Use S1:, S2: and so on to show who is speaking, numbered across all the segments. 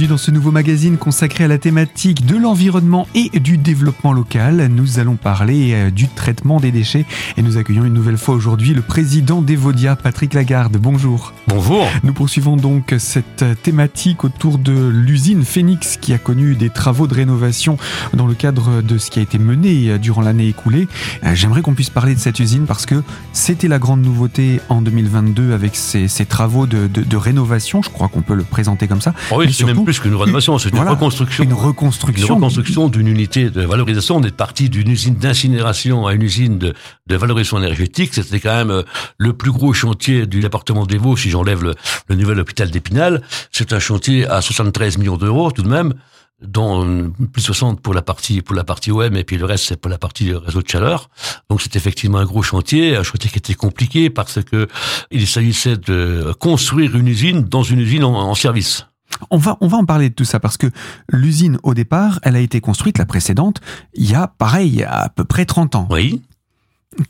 S1: bienvenue dans ce nouveau magazine consacré à la thématique de l'environnement et du développement local. Nous allons parler euh, du traitement des déchets et nous accueillons une nouvelle fois aujourd'hui le président d'Evodia, Patrick Lagarde. Bonjour.
S2: Bonjour.
S1: Nous poursuivons donc cette thématique autour de l'usine Phoenix qui a connu des travaux de rénovation dans le cadre de ce qui a été mené durant l'année écoulée. Euh, j'aimerais qu'on puisse parler de cette usine parce que c'était la grande nouveauté en 2022 avec ces, travaux de, de rénovation. Je crois qu'on peut le présenter comme ça.
S2: Oh oui, c'est même plus qu'une rénovation, c'est une reconstruction.
S1: Une reconstruction.
S2: Une reconstruction d'une unité de valorisation. On est parti d'une usine d'incinération à une usine de, de valorisation énergétique. C'était quand même euh, le plus gros chantier du département des Vosges, si j'enlève le, le nouvel hôpital d'Épinal. C'est un chantier à 73 millions d'euros tout de même dont euh, plus 60 pour la partie pour la partie OM et puis le reste c'est pour la partie réseau de chaleur. Donc c'est effectivement un gros chantier, un chantier qui était compliqué parce que il s'agissait de construire une usine dans une usine en service.
S1: On va, on va en parler de tout ça parce que l'usine, au départ, elle a été construite, la précédente, il y a, pareil, à peu près 30 ans.
S2: Oui.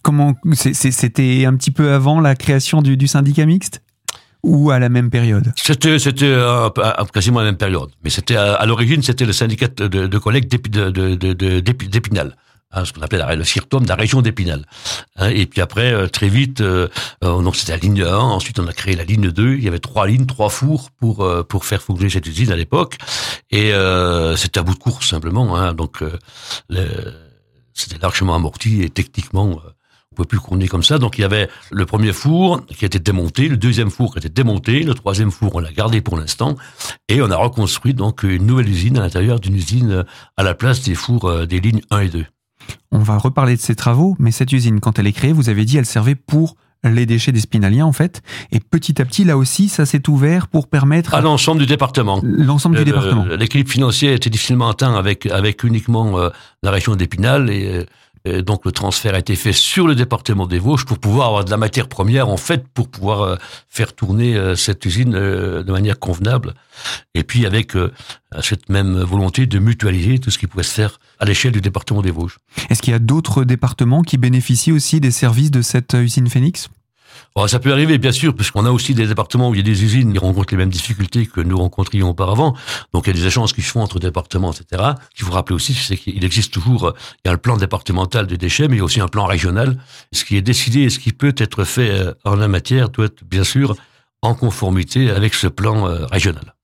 S1: Comment, c'était un petit peu avant la création du, syndicat mixte? Ou à la même période?
S2: C'était c'était euh, quasiment à la même période, mais c'était à, l'origine c'était le syndicat de, de collègues d'Épinal hein, ce qu'on appelait le CIRTOM de la région d'Épinal. Hein, et puis après, euh, très vite, euh, euh, c'était la ligne 1, ensuite on a créé la ligne 2, il y avait trois lignes, trois fours pour pour faire fonctionner cette usine à l'époque, et c'était à bout de course simplement, hein, donc c'était largement amorti et techniquement on pouvait plus courir comme ça. Donc il y avait le premier four qui était démonté, le deuxième four qui était démonté, le troisième four on l'a gardé pour l'instant, et on a reconstruit donc une nouvelle usine à l'intérieur d'une usine à la place des fours des lignes 1 et 2.
S1: On va reparler de ces travaux, mais cette usine, quand elle est créée, vous avez dit, elle servait pour les déchets des spinaliens en fait. Et petit à petit, là aussi, ça s'est ouvert pour permettre
S2: à l'ensemble du département.
S1: L'ensemble du département.
S2: L'équilibre financier était difficilement atteint avec avec uniquement euh, la région d'Épinal et euh, et donc le transfert a été fait sur le département des Vosges pour pouvoir avoir de la matière première en fait pour pouvoir euh, faire tourner euh, cette usine euh, de manière convenable. Et puis avec cette même volonté de mutualiser tout ce qui pouvait se faire à l'échelle du département des Vosges.
S1: Est-ce qu'il y a d'autres départements qui bénéficient aussi des services de cette usine Phoenix
S2: Oh, ça peut arriver, bien sûr, puisqu'on a aussi des départements où il y a des usines qui rencontrent les mêmes difficultés que nous rencontrions auparavant. Donc, il y a des échanges qui se font entre départements, etc. Il faut rappeler aussi, c'est qu'il existe toujours, il y a le plan départemental des déchets, mais il y a aussi un plan régional. Ce qui est décidé et ce qui peut être fait euh, en la matière doit être, bien sûr, en conformité avec ce plan euh, régional.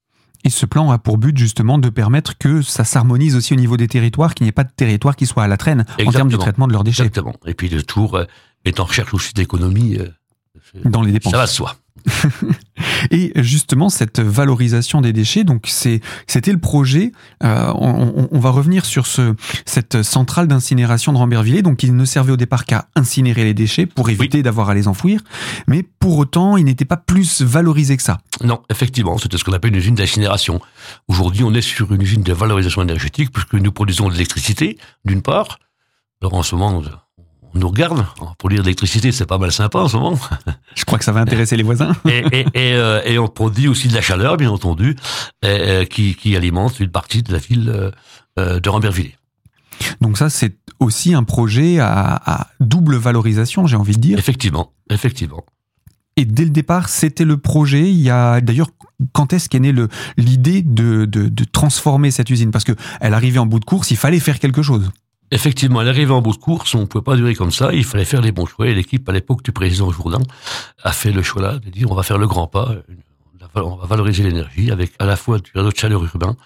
S1: Et ce plan a pour but justement de permettre que ça s'harmonise aussi au niveau des territoires, qu'il n'y ait pas de territoire qui soit à la traîne en termes de traitement de leurs déchets.
S2: Exactement. Et puis le tour euh, est en recherche aussi d'économie
S1: dans les dépenses.
S2: Ça va soi.
S1: et justement, cette valorisation des déchets, donc c'est, c'était le projet. Euh, on, on, va revenir sur ce, cette centrale d'incinération de Rambervillers, donc il ne servait au départ qu'à incinérer les déchets pour éviter d'avoir à les enfouir, mais pour autant, il n'était pas plus valorisé que ça.
S2: Non, effectivement, c'était ce qu'on appelle une usine d'incinération. Aujourd'hui, on est sur une usine de valorisation énergétique puisque nous produisons de l'électricité, d'une part. Alors en ce moment, nous regarde. Pour lire l'électricité, c'est pas mal sympa en ce moment.
S1: Je crois que ça va intéresser les voisins.
S2: et, et, euh, et, on produit aussi de la chaleur, bien entendu, qui, qui, alimente une partie de la ville euh, de Rambervillers.
S1: Donc ça, c'est aussi un projet à, à double valorisation, j'ai envie de dire.
S2: Effectivement, effectivement.
S1: Et dès le départ, c'était le projet. Il y a d'ailleurs quand est-ce qu'est née l'idée de, de, de, transformer cette usine? Parce que elle arrivait en bout de course, il fallait faire quelque chose.
S2: Effectivement, elle arrivait en bout de course, on ne pouvait pas durer comme ça, il fallait faire les bons choix. Et l'équipe, à l'époque du président Jourdain, a fait le choix là de dire on va faire le grand pas, on va valoriser l'énergie avec à la fois du réseau de chaleur urbain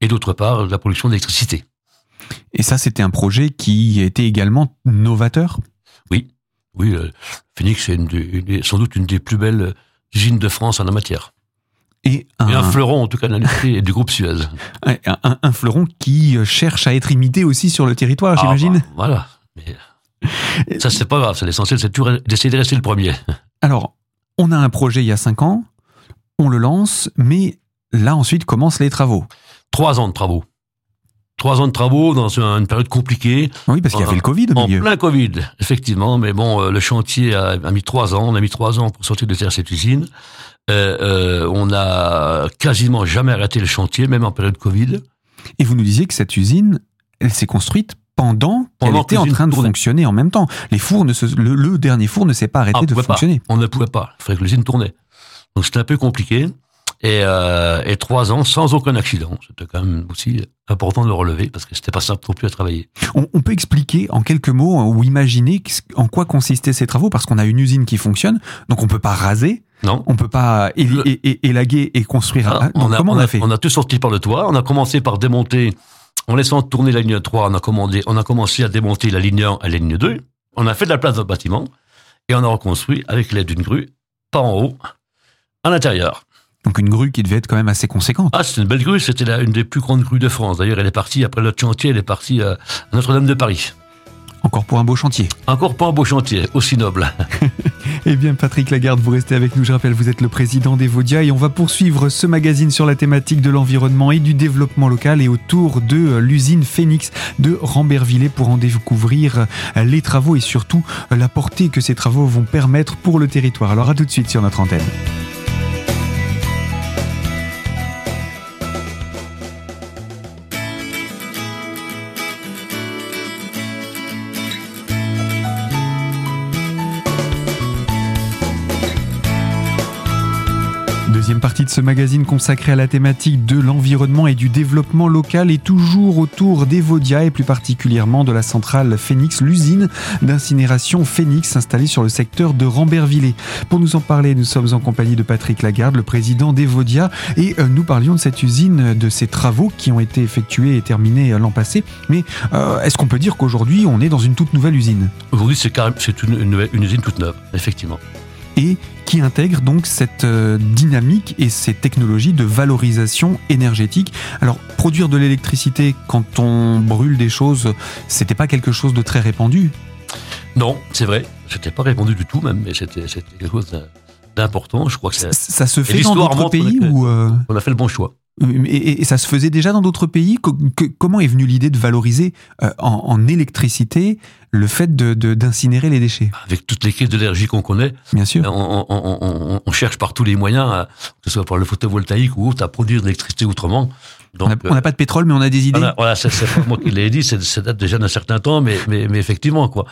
S2: et d'autre part la production d'électricité.
S1: Et ça, c'était un projet qui était également novateur?
S2: Oui, oui. Euh, Phoenix est sans doute une des plus belles usines de France en la matière. Et un, fleuron, en tout cas, de l'industrie du groupe Suez.
S1: Un, fleuron qui euh, cherche à être imité aussi sur le territoire, ah, j'imagine. Bah,
S2: voilà. Mais ça, c'est pas grave. C'est l'essentiel, c'est d'essayer de rester le premier.
S1: Alors, on a un projet il y a cinq ans, on le lance, mais là, ensuite, commencent les travaux.
S2: Trois ans de travaux. Trois ans de travaux dans une période compliquée.
S1: Oui, parce qu'il y avait le Covid au
S2: milieu. En plein Covid, effectivement. Mais bon, euh, le chantier a, a, mis trois ans. On a mis trois ans pour sortir de terre cette usine. Euh, euh, on n'a quasiment jamais arrêté le chantier, même en période Covid.
S1: Et vous nous disiez que cette usine, elle s'est construite pendant, qu'elle était en train de fonctionner en même temps. Les fours ne le, dernier four ne s'est pas arrêté ah, de fonctionner.
S2: On ne pouvait pas. Il fallait que l'usine tournait. Donc c'était un peu compliqué. et, euh, et trois ans sans aucun accident. C'était quand même aussi important de le relever parce que c'était pas simple non plus à travailler.
S1: On, on, peut expliquer en quelques mots ou imaginer en quoi consistaient ces travaux? Parce qu'on a une usine qui fonctionne, donc on peut pas raser.
S2: Non.
S1: On peut pas élaguer et construire.
S2: Ah, on, a, comment on, a, fait On a tout sorti par le toit. On a commencé par démonter, en laissant tourner la ligne 3, on a, commandé, on a commencé à démonter la ligne 1 et la ligne 2. On a fait de la place dans le bâtiment et on a reconstruit avec l'aide d'une grue, pas en haut, à l'intérieur.
S1: Donc une grue qui devait être quand même assez conséquente.
S2: Ah, c'est une belle grue, c'était une des plus grandes grues de France. D'ailleurs, elle est partie, après notre chantier, elle est partie à Notre-Dame de Paris.
S1: Encore pour un beau chantier.
S2: Encore pour un beau chantier, aussi noble.
S1: eh bien, Patrick Lagarde, vous restez avec nous. Je rappelle, vous êtes le président d'Evodia et on va poursuivre ce magazine sur la thématique de l'environnement et du développement local et autour de l'usine Phoenix de Rambervillers pour en découvrir les travaux et surtout la portée que ces travaux vont permettre pour le territoire. Alors à tout de suite sur notre antenne. Deuxième partie de ce magazine consacré à la thématique de l'environnement et du développement local et toujours autour d'Evodia et plus particulièrement de la centrale Phoenix, l'usine d'incinération Phoenix installée sur le secteur de Rambervillers. Pour nous en parler, nous sommes en compagnie de Patrick Lagarde, le président d'Evodia, et euh, nous parlions de cette usine, de ces travaux qui ont été effectués et terminés euh, l'an passé. Mais euh, est-ce qu'on peut dire qu'aujourd'hui on est dans une toute nouvelle usine?
S2: Aujourd'hui c'est une, une usine toute neuve, effectivement
S1: et qui intègre donc cette euh, dynamique et ces technologies de valorisation énergétique. Alors, produire de l'électricité quand on brûle des choses, c'était pas quelque chose de très répandu?
S2: Non, c'est vrai, c'était pas répandu du tout même, mais c'était quelque chose d'important. Je crois que ça,
S1: ça se fait dans d'autres pays ou
S2: euh, on a fait le bon choix.
S1: Et, ça se faisait déjà dans d'autres pays? comment est venue l'idée de valoriser euh, en, électricité le fait d'incinérer de, les déchets?
S2: Avec toutes les crises d'énergie qu'on connaît,
S1: bien sûr,
S2: on, cherche par tous les moyens, que ce soit par le photovoltaïque ou autre, à produire de l'électricité autrement
S1: on n'a pas de pétrole, mais on a des idées.
S2: Voilà, c'est pas moi qui l'ai dit, ça date déjà d'un certain temps, mais, mais, mais effectivement, quoi.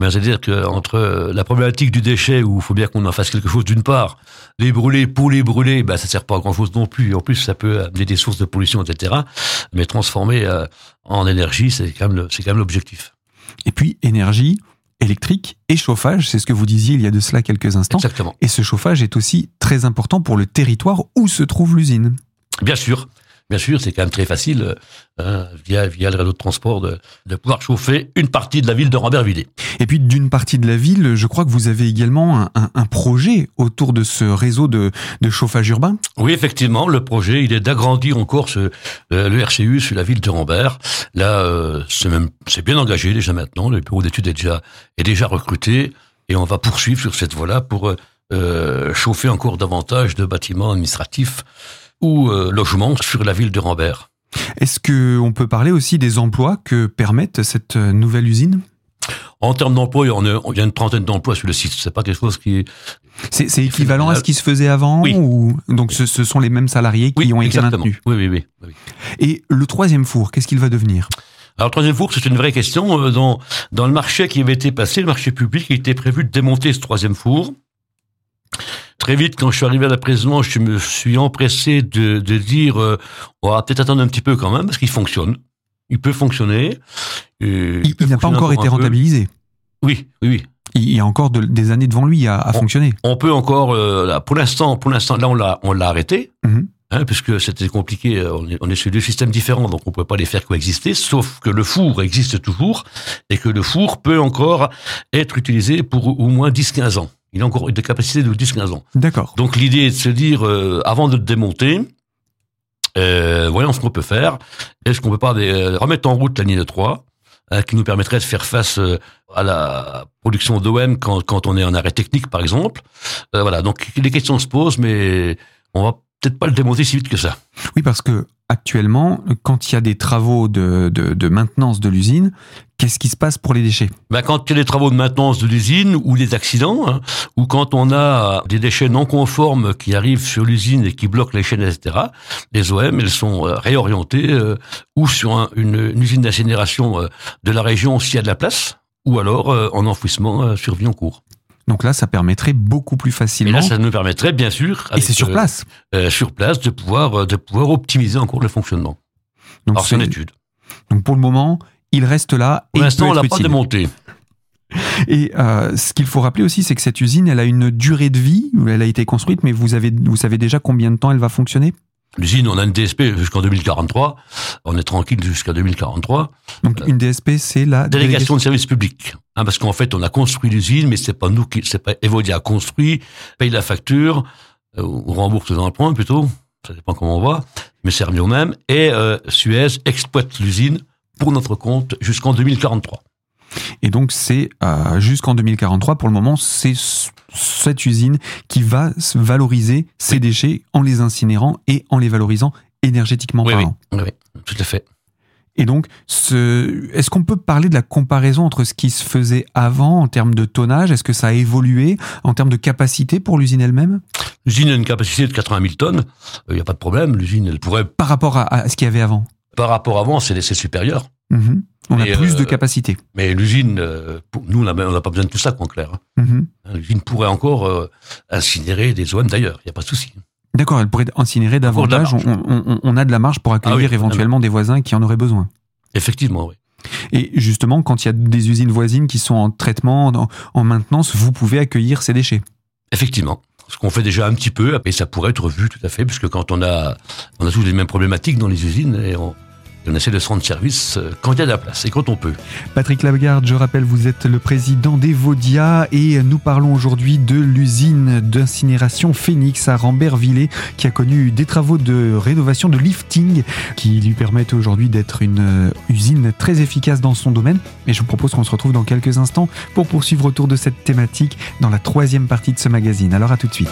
S2: Mais c'est-à-dire qu'entre la problématique du déchet, où il faut bien qu'on en fasse quelque chose d'une part, les brûler pour les brûler, ben, ça sert pas à grand-chose non plus. En plus, ça peut amener des sources de pollution, etc. Mais transformer euh, en énergie, c'est quand même l'objectif.
S1: Et puis, énergie, électrique et chauffage, c'est ce que vous disiez il y a de cela quelques instants.
S2: Exactement.
S1: Et ce chauffage est aussi très important pour le territoire où se trouve l'usine.
S2: Bien sûr. Bien sûr, c'est quand même très facile, hein, via, via le réseau de transport, de, de, pouvoir chauffer une partie de la ville de Rambervillers.
S1: Et puis d'une partie de la ville, je crois que vous avez également un, un, un projet autour de ce réseau de, de, chauffage urbain.
S2: Oui, effectivement, le projet, il est d'agrandir encore ce, euh, le RCU sur la ville de Rambert. Là, euh, c'est même, c'est bien engagé déjà maintenant. Le bureau d'études est déjà, est déjà recruté et on va poursuivre sur cette voie-là pour euh, chauffer encore davantage de bâtiments administratifs ou euh, logements sur la ville de Rambert.
S1: Est-ce qu'on peut parler aussi des emplois que permettent cette euh, nouvelle usine?
S2: En termes d'emploi, il y a une trentaine d'emplois sur le site. C'est pas quelque chose qui
S1: C'est équivalent à ce qui se faisait avant
S2: oui.
S1: ou donc ce, ce, sont les mêmes salariés qui
S2: oui,
S1: ont été
S2: exactement.
S1: maintenus?
S2: Oui, oui, oui, oui.
S1: Et le troisième four, qu'est-ce qu'il va devenir?
S2: Alors, le troisième four, c'est une vraie question. Euh, dans, dans le marché qui avait été passé, le marché public, il était prévu de démonter ce troisième four. Très vite, quand je suis arrivé à la présidence, je me suis empressé de, de dire euh, on va peut-être attendre un petit peu quand même, parce qu'il fonctionne. Il peut fonctionner.
S1: il, il n'a pas encore été rentabilisé.
S2: Oui, oui, oui.
S1: Il y a encore de, des années devant lui à, à
S2: on,
S1: fonctionner.
S2: On peut encore, euh, là, pour l'instant, pour l'instant, là, on l'a, on l'a arrêté.
S1: Mm -hmm.
S2: Hein, puisque c'était compliqué, on est, on est, sur deux systèmes différents, donc on ne peut pas les faire coexister, sauf que le four existe toujours, et que le four peut encore être utilisé pour au moins 10-15 ans. Il a encore des capacités de 10-15 ans.
S1: D'accord.
S2: Donc l'idée est de se dire, euh, avant de le démonter, euh, voyons ce qu'on peut faire. Est-ce qu'on peut pas euh, remettre en route la ligne 3 hein, qui nous permettrait de faire face euh, à la production d'OM quand, quand on est en arrêt technique, par exemple. Euh, voilà, donc les questions se posent, mais on va peut-être pas le démonter si vite que ça.
S1: Oui, parce que actuellement, quand il y a des travaux de, de, de maintenance de l'usine, qu'est-ce qui se passe pour les déchets?
S2: Ben, Quand il y a des travaux de maintenance de l'usine ou des accidents, hein, ou quand on a des déchets non conformes qui arrivent sur l'usine et qui bloquent les chaînes, etc., les OM, elles sont réorientées euh, ou sur un, une, une, usine d'incinération euh, de la région s'il y a de la place, ou alors euh, en enfouissement euh, sur Vioncourt.
S1: Donc là, ça permettrait beaucoup plus
S2: Et
S1: facilement.
S2: là, ça nous permettrait, bien sûr,
S1: Et c'est sur
S2: euh,
S1: place.
S2: euh, sur place, de pouvoir, euh, de pouvoir optimiser encore le fonctionnement.
S1: Donc,
S2: Alors, c'est une étude.
S1: donc pour le moment, il reste là. et
S2: Pour l'instant, on l'a pas démonté.
S1: Et euh, ce qu'il faut rappeler aussi, c'est que cette usine, elle a une durée de vie. Elle a été construite, mais vous avez, vous savez déjà combien de temps elle va fonctionner?
S2: L'usine, on a une DSP jusqu'en 2043. On est tranquille jusqu'à 2043.
S1: Donc une DSP, c'est la
S2: Délégation de service public. Hein, parce qu'en fait, on a construit l'usine, mais c'est pas nous qui, c'est pas Evodia a construit, paye la facture, euh, ou rembourse les emprunts plutôt. Ça dépend comment on va. Mais c'est revenu au même. Et euh, Suez exploite l'usine pour notre compte jusqu'en 2043.
S1: Et donc c'est euh, jusqu'en 2043. Pour le moment, c'est cette usine qui va valoriser ces déchets en les incinérant et en les valorisant énergétiquement
S2: Oui, oui,
S1: parlant.
S2: oui, oui, tout à fait.
S1: Et donc, ce... est-ce qu'on peut parler de la comparaison entre ce qui se faisait avant en termes de tonnage? Est-ce que ça a évolué en termes de capacité pour l'usine elle-même?
S2: L'usine a une capacité de 80 000 tonnes. Il n'y a pas de problème. L'usine, elle pourrait,
S1: par rapport à, à ce qu'il y avait avant?
S2: Par rapport à avant, c'est c'est supérieur.
S1: Mhm. On a plus
S2: euh,
S1: de capacité.
S2: Mais l'usine, euh, nous, on n'a pas besoin de tout ça, en clair. hein.
S1: Mhm.
S2: L'usine pourrait encore euh, incinérer des zones d'ailleurs. Il n'y a pas de souci.
S1: D'accord, elle pourrait incinérer davantage. On, on- on- on a de la marge pour accueillir
S2: Ah oui,
S1: éventuellement des voisins qui en auraient besoin.
S2: Effectivement, oui.
S1: Et justement, quand il y a des usines voisines qui sont en traitement, en, en maintenance, vous pouvez accueillir ces déchets.
S2: Effectivement. Ce qu'on fait déjà un petit peu, et ça pourrait être vu tout à fait, puisque quand on a, on a tous les mêmes problématiques dans les usines, et on, on essaie de se rendre service euh, quand il y a de la place et quand on peut.
S1: Patrick Lagarde, je rappelle, vous êtes le président d'Evodia et nous parlons aujourd'hui de l'usine d'incinération Phoenix à Rambervillers qui a connu des travaux de rénovation de lifting qui lui permettent aujourd'hui d'être une euh, usine très efficace dans son domaine. Et je vous propose qu'on se retrouve dans quelques instants pour poursuivre autour de cette thématique dans la troisième partie de ce magazine. Alors à tout de suite.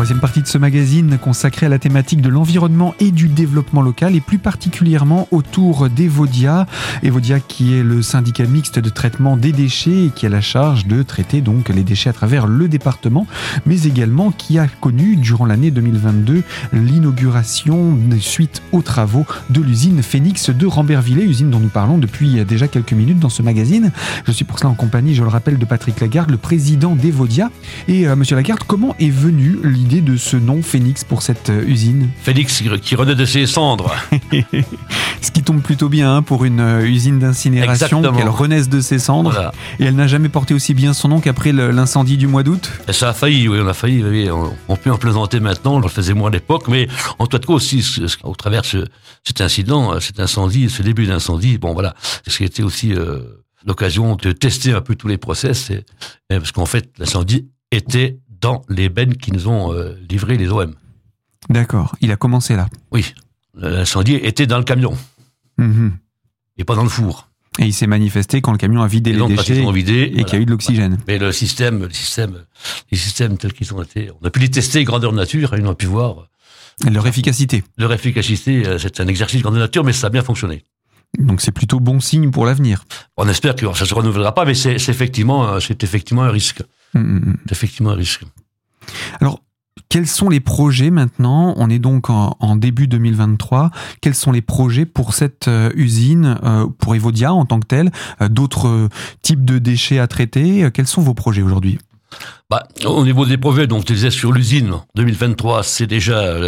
S1: Troisième partie de ce magazine consacrée à la thématique de l'environnement et du développement local et plus particulièrement autour d'Evodia. Evodia qui est le syndicat mixte de traitement des déchets et qui a la charge de traiter donc les déchets à travers le département, mais également qui a connu durant l'année 2022 l'inauguration suite aux travaux de l'usine Phoenix de Rambervillers, usine dont nous parlons depuis déjà quelques minutes dans ce magazine. Je suis pour cela en compagnie, je le rappelle, de Patrick Lagarde, le président d'Evodia. Et euh, monsieur Lagarde, comment est venue l'idée de ce nom Phoenix pour cette euh, usine?
S2: Félix qui- renaît de ses cendres.
S1: Ce qui tombe plutôt bien hein, pour une euh, usine d'incinération, qu'elle renaisse de ses cendres.
S2: Voilà.
S1: Et elle n'a jamais porté aussi bien son nom qu'après l'incendie du mois d'août?
S2: Et ça a failli, oui, on a failli. oui, on, on peut en plaisanter maintenant, on le faisait moins à l'époque, mais en tout cas aussi, au travers de ce, cet incident, euh, cet incendie, ce début d'incendie, bon voilà, ce qui était aussi euh, l'occasion de tester un peu tous les process, et- et parce qu'en fait, l'incendie était dans les bennes qui nous ont euh, livré les OM.
S1: D'accord, il a commencé là.
S2: Oui, l'incendie était dans le camion
S1: Mhm.
S2: et pas dans le four.
S1: Et il s'est manifesté quand le camion a vidé
S2: Et
S1: les déchets
S2: vidés,
S1: et qu'il y a eu de l'oxygène.
S2: Mais le système, le système, les systèmes tels qu'ils ont été, on a pu les tester grandeur nature et on a pu voir
S1: Et leur efficacité.
S2: leur efficacité. euh, C'est un exercice grandeur nature, mais ça a bien fonctionné.
S1: Donc c'est plutôt bon signe pour l'avenir.
S2: On espère que ça se renouvellera pas, mais c'est effectivement, euh, c'est effectivement un risque.
S1: Mhm, mhm.
S2: C'est effectivement un risque.
S1: Alors, quels sont les projets maintenant? On est donc en, en début 2023. Quels sont les projets pour cette euh, usine, euh, pour Evodia en tant que telle? Euh, D'autres types de déchets à traiter? Quels sont vos projets aujourd'hui?
S2: Bah, au niveau des projets, donc tu disais sur l'usine, 2023, c'est déjà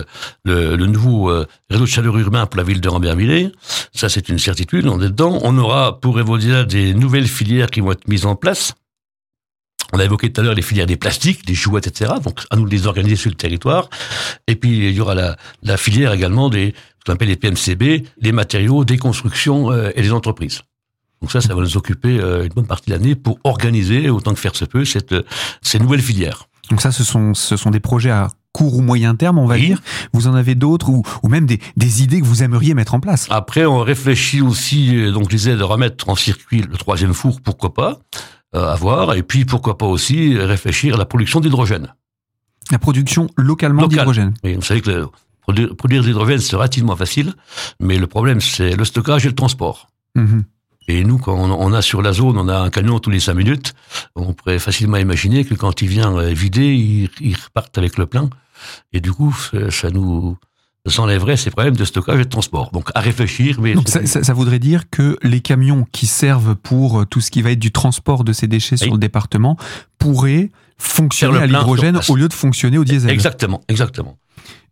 S2: le, le nouveau réseau de chaleur urbain pour la ville de Rambervillers. Ça, c'est une certitude, on est dedans. On aura pour Evodia des nouvelles filières qui vont être mises en place. On a évoqué tout à l'heure les filières des plastiques, des jouets, etc. Donc, à nous de les organiser sur le territoire. Et puis, il y aura la, la filière également des, ce qu'on appelle les PMCB, les matériaux, des constructions euh, et des entreprises. Donc ça, ça va nous occuper euh, une bonne partie de l'année pour organiser, autant que faire se peut, cette, euh, ces nouvelles filières.
S1: Donc ça, ce sont, ce sont des projets à court ou moyen terme, on va
S2: Oui.
S1: dire. Vous en avez d'autres ou, ou même des, des idées que vous aimeriez mettre en place?
S2: Après, on réfléchit aussi, euh, donc je disais, de remettre en circuit le troisième four, pourquoi pas, euh, à voir. Et puis, pourquoi pas aussi euh, réfléchir à la production d'hydrogène.
S1: La production localement
S2: Local.
S1: d'hydrogène.
S2: Et vous savez que le- produire, produire de l'hydrogène, c'est relativement facile, mais le problème, c'est le stockage et le transport.
S1: Mhm.
S2: Et nous, quand on a sur la zone, on a un camion tous les cinq minutes, on pourrait facilement imaginer que quand il vient euh, vider, il, il reparte avec le plein. Et du coup, ça nous s'enlèverait ces problèmes de stockage et de transport. Donc à réfléchir. Mais
S1: Donc ça, ça, ça, voudrait dire que les camions qui servent pour euh, tout ce qui va être du transport de ces déchets sur le département pourraient fonctionner à l'hydrogène au lieu de fonctionner au diesel.
S2: Exactement, exactement.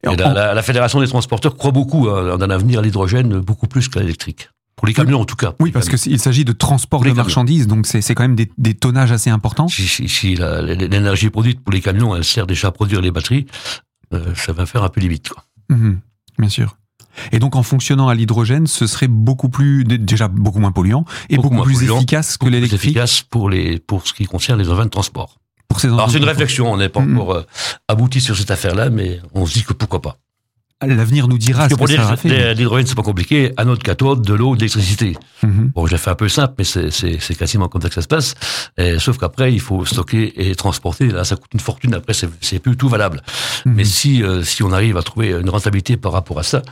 S2: Et la, la- la Fédération des transporteurs croit beaucoup hein, dans l'avenir à l'hydrogène, beaucoup plus qu'à l'électrique. Pour les camions, en tout cas.
S1: Oui, parce qu'il s'agit de transport de marchandises, donc c'est quand même des, des tonnages assez importants.
S2: Si, si, si la- l'énergie produite pour les camions, elle sert déjà à produire les batteries, euh, ça va faire un peu limite. Quoi.
S1: Mhm, bien sûr. Et donc en fonctionnant à l'hydrogène, ce serait beaucoup plus dé- déjà beaucoup moins polluant et
S2: Beaucoup
S1: plus
S2: polluant,
S1: efficace que l'électrique
S2: efficace pour, les, pour ce qui concerne les engins de transport.
S1: pour ces
S2: Alors c'est une réflexion, on n'est pas
S1: Mhm.
S2: encore euh, abouti sur cette affaire-là, mais on se dit que pourquoi pas.
S1: L'avenir nous dira
S2: Parce
S1: ce
S2: que pour
S1: que ça
S2: l'hydrogène, c'est pas compliqué. À notre cathode, de l'eau, de l'électricité.
S1: Mhm.
S2: Bon, je l'ai fait un peu simple, mais c'est- c'est c'est quasiment comme ça que ça se passe. Et, sauf qu'après, il faut stocker et transporter. Là, ça coûte une fortune. Après, c'est c'est plus tout valable.
S1: Mhm.
S2: Mais si euh, si on arrive à trouver une rentabilité par rapport à ça,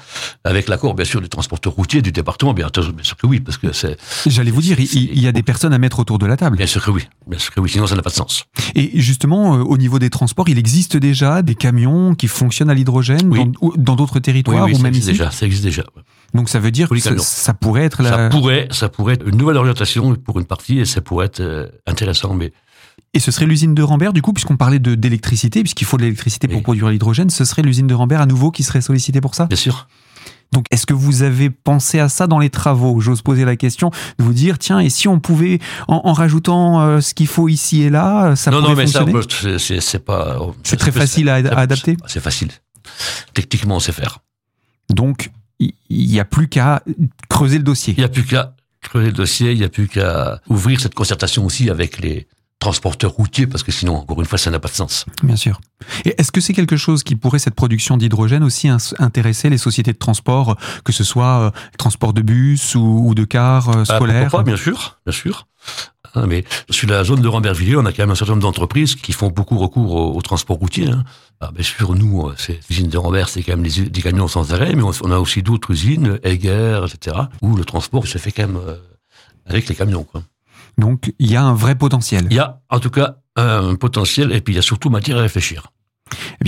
S2: avec l'accord bien sûr du transporteur routier du département, bien, sûr- bien sûr que oui, parce que c'est
S1: J'allais vous dire, il, y a des personnes à mettre autour de la table.
S2: bien sûr que oui, bien sûr que oui. Sinon, ça n'a pas de sens.
S1: Et justement, euh, au niveau des transports, il existe déjà des camions qui fonctionnent à l'hydrogène
S2: Oui.
S1: dans ou- dans d'autres territoires
S2: oui, oui,
S1: ou
S2: ça
S1: même
S2: existe
S1: ici.
S2: déjà. Ça existe déjà.
S1: Donc ça veut dire que ça, pourrait être la...
S2: Ça pourrait, ça pourrait être une nouvelle orientation pour une partie, et ça pourrait être euh, intéressant. Mais
S1: Et ce serait l'usine de Rambert, du coup, puisqu'on parlait de d'électricité, puisqu'il faut de l'électricité pour
S2: Oui.
S1: produire l'hydrogène, ce serait l'usine de Rambert à nouveau qui serait sollicitée pour ça?
S2: Bien sûr.
S1: Donc, est-ce que vous avez pensé à ça dans les travaux? J'ose poser la question de vous dire, tiens, et si on pouvait, en, en rajoutant euh, ce qu'il faut ici et là, ça
S2: non,
S1: pourrait
S2: non, mais ça, c'est- c'est c'est pas.
S1: C'est très facile à adapter?
S2: C'est facile. Techniquement, on sait faire.
S1: Donc, il n'y a plus qu'à creuser le dossier.
S2: Il n'y a plus qu'à creuser le dossier, il n'y a plus qu'à ouvrir cette concertation aussi avec les transporteurs routiers, parce que sinon, encore une fois, ça n'a pas de sens.
S1: Bien sûr. Et est-ce que c'est quelque chose qui pourrait, cette production d'hydrogène, aussi intéresser les sociétés de transport, que ce soit euh, transport de bus ou, ou de cars euh,
S2: Ah,
S1: scolaires?
S2: pourquoi pas, bien sûr, bien sûr. Hein, mais sur la zone de Rambervillers, on a quand même un certain nombre d'entreprises qui font beaucoup recours au, au transport routier. Hein. Ah, bien sûr, nous, euh, c'est l'usine de Rambert, c'est quand même des, des camions sans arrêt, mais on, on a aussi d'autres usines, Egger, etc., où le transport se fait quand même euh, avec les camions. Quoi.
S1: Donc, il y a un vrai potentiel.
S2: Il y a en tout cas un potentiel, et puis il y a surtout matière à réfléchir.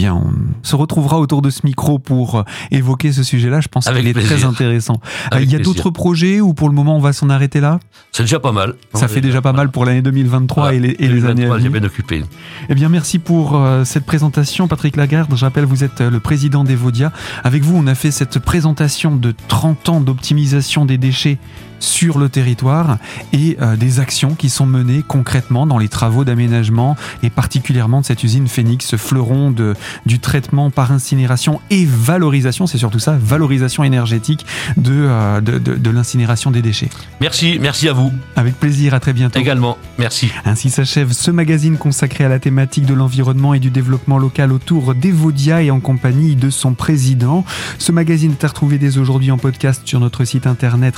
S1: Bien, on se retrouvera autour de ce micro pour euh, évoquer ce sujet-là. Je pense qu'il est
S2: plaisir.
S1: très intéressant. Euh,
S2: Avec
S1: il y a d'autres projets ou pour le moment on va s'en arrêter là?
S2: C'est déjà pas mal.
S1: Ça fait déjà pas mal pour l'année 2023
S2: Voilà.
S1: et les, et les années à
S2: 2023, j'ai
S1: venir.
S2: bien occupé.
S1: Eh bien, merci pour euh, cette présentation, Patrick Lagarde. Je rappelle, vous êtes euh, le président d'Evodia. Avec vous, on a fait cette présentation de 30 ans d'optimisation des déchets sur le territoire et euh, des actions qui sont menées concrètement dans les travaux d'aménagement et particulièrement de cette usine Phoenix, ce fleuron de, du traitement par incinération et valorisation, c'est surtout ça, valorisation énergétique de, euh, de, de- de l'incinération des déchets.
S2: Merci, merci à vous
S1: Avec plaisir, à très bientôt.
S2: également. Merci.
S1: Ainsi s'achève ce magazine consacré à la thématique de l'environnement et du développement local autour d'Evodia et en compagnie de son président. Ce magazine est à retrouver dès aujourd'hui en podcast sur notre site internet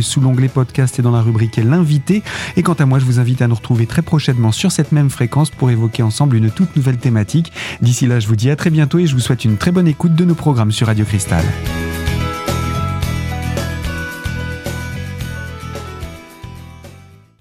S1: sous l'onglet podcast et dans la rubrique L'invité. Et quant à moi, je vous invite à nous retrouver très prochainement sur cette même fréquence pour évoquer ensemble une toute nouvelle thématique. D'ici là, je vous dis à très bientôt et je vous souhaite une très bonne écoute de nos programmes sur Radio Cristal.